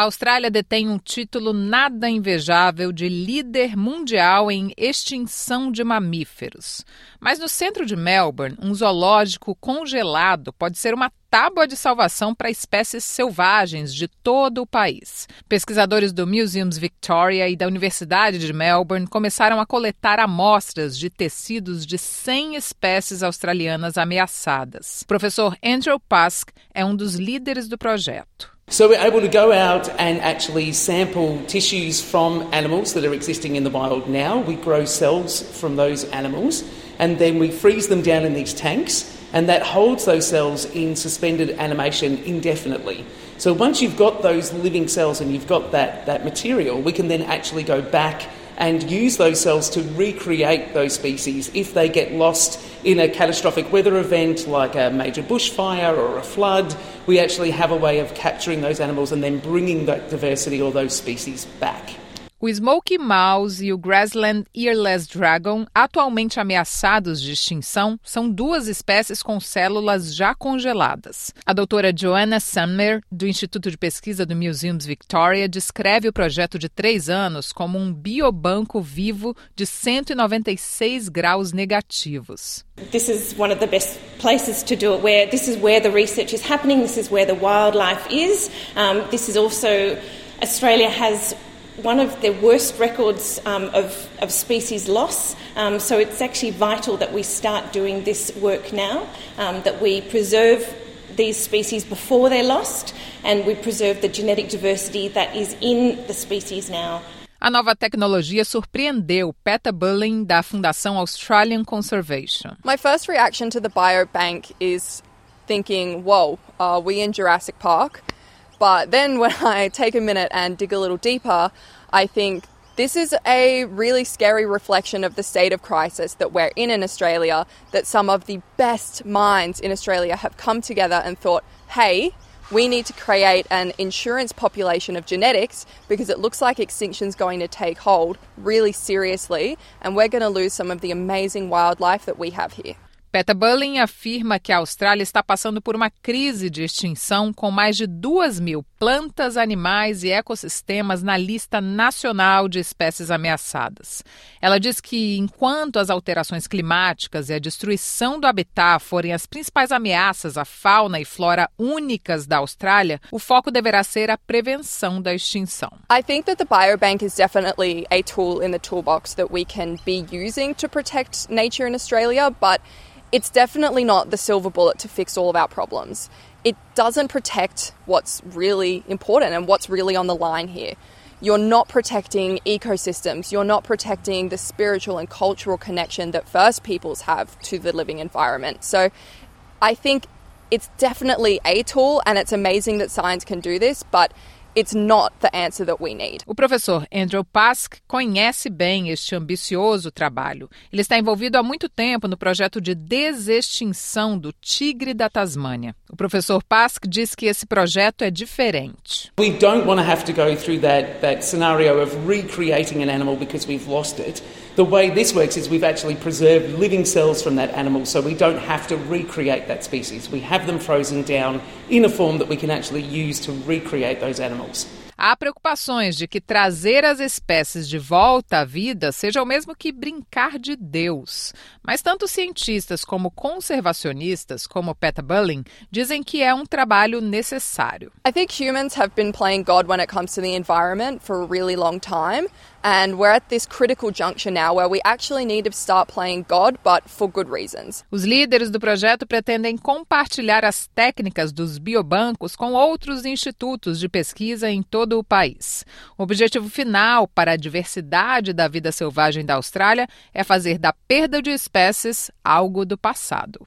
A Austrália detém um título nada invejável de líder mundial em extinção de mamíferos. Mas no centro de Melbourne, um zoológico congelado pode ser uma tábua de salvação para espécies selvagens de todo o país. Pesquisadores do Museums Victoria e da Universidade de Melbourne começaram a coletar amostras de tecidos de 100 espécies australianas ameaçadas. O professor Andrew Pask é um dos líderes do projeto. So we're able to go out and actually sample tissues from animals that are existing in the wild now. We grow cells from those animals and then we freeze them down in these tanks and that holds those cells in suspended animation indefinitely. So once you've got those living cells and you've got that, that material, we can then actually go back and use those cells to recreate those species if they get lost in a catastrophic weather event like a major bushfire or a flood. We actually have a way of capturing those animals and then bringing that diversity or those species back. O Smoky Mouse e o Grassland Earless Dragon, atualmente ameaçados de extinção, são duas espécies com células já congeladas. A doutora Joanna Summer, do Instituto de Pesquisa do Museums Victoria, descreve o projeto de três anos como um biobanco vivo de 196 graus negativos. This is one of the best places to do it. Where this is where the research is happening. This is where the wildlife is. Um, this is also Australia has one of the worst records um, of, of species loss. Um, so it's actually vital that we start doing this work now, um, that we preserve these species before they're lost and we preserve the genetic diversity that is in the species now. A nova tecnologia surpreendeu Peta Bulling da Fundação Australian Conservation. My first reaction to the biobank is thinking, whoa, are we in Jurassic Park? But then when I take a minute and dig a little deeper, I think this is a really scary reflection of the state of crisis that we're in in Australia. That some of the best minds in Australia have come together and thought, hey, we need to create an insurance population of genetics because it looks like extinction's going to take hold really seriously and we're going to lose some of the amazing wildlife that we have here. Peter Bulling afirma que a Austrália está passando por uma crise de extinção com mais de duas mil plantas, animais e ecossistemas na lista nacional de espécies ameaçadas. Ela diz que, enquanto as alterações climáticas e a destruição do habitat forem as principais ameaças à fauna e flora únicas da Austrália, o foco deverá ser a prevenção da extinção. I think that the biobank is definitely a tool in the toolbox that we can be using to protect nature in Australia, but it's definitely not the silver bullet to fix all of our problems. It doesn't protect what's really important and what's really on the line here. You're not protecting ecosystems, you're not protecting the spiritual and cultural connection that First Peoples have to the living environment. So I think it's definitely a tool, and it's amazing that science can do this, but It's not the answer that we need. O professor Andrew Pask conhece bem este ambicioso trabalho. Ele está envolvido há muito tempo no projeto de desextinção do tigre da Tasmânia. O professor Pask diz que esse projeto é diferente. We don't want to have to go through that, that scenario of recreating an animal because we've lost it. The way this works is we've actually preserved living cells from that animal so we don't have to recreate that species. We have them frozen down in a form that we can actually use to recreate those animals. Há preocupações de que trazer as espécies de volta à vida seja o mesmo que brincar de Deus. Mas tanto cientistas como conservacionistas, como Peta Bulling, dizem que é um trabalho necessário. I think humans have been playing God when it comes to the environment for a really long time. And we're at this critical juncture now where we actually need to start playing God, but for good reasons. Os líderes do projeto pretendem compartilhar as técnicas dos biobancos com outros institutos de pesquisa em todo o país. O objetivo final para a diversidade da vida selvagem da Austrália é fazer da perda de espécies algo do passado.